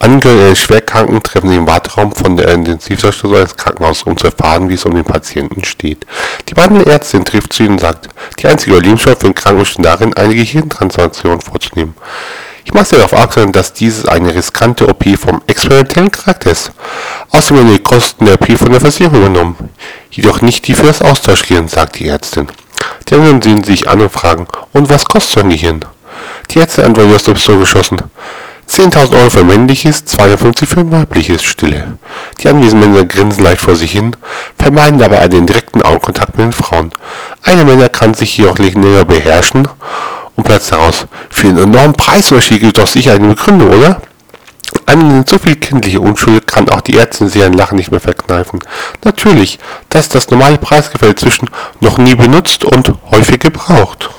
Angehörige eines Schwerkranken treffen im Warteraum von der Intensivstation eines Krankenhauses, um zu erfahren, wie es um den Patienten steht. Die beiden Ärztin trifft zu ihnen und sagt, die einzige Überlebenschance für den Kranken besteht darin, eine Gehirntransplantation vorzunehmen. Ich mache darauf aufmerksam, dass dieses eine riskante OP vom experimentellen Charakter ist. Außerdem werden die Kosten der OP von der Versicherung übernommen. Jedoch nicht die für das Austauschgehirn, sagt die Ärztin. Die anderen sehen sich an und fragen, und was kostet so ein Gehirn? Die Ärztin antwortet aus der Pistole geschossen. 10.000 Euro für männliches, 250 für weibliches Stille. Die anwesenden Männer grinsen leicht vor sich hin, vermeiden dabei den direkten Augenkontakt mit den Frauen. Einer Männer kann sich hier auch legendär beherrschen und platzt heraus. Für einen enormen Preisunterschied gibt es doch sicher eine Begründung, oder? Angesichts so viel kindliche Unschuld kann auch die Ärztin sich ein Lachen nicht mehr verkneifen. Natürlich, das ist das normale Preisgefälle zwischen noch nie benutzt und häufig gebraucht.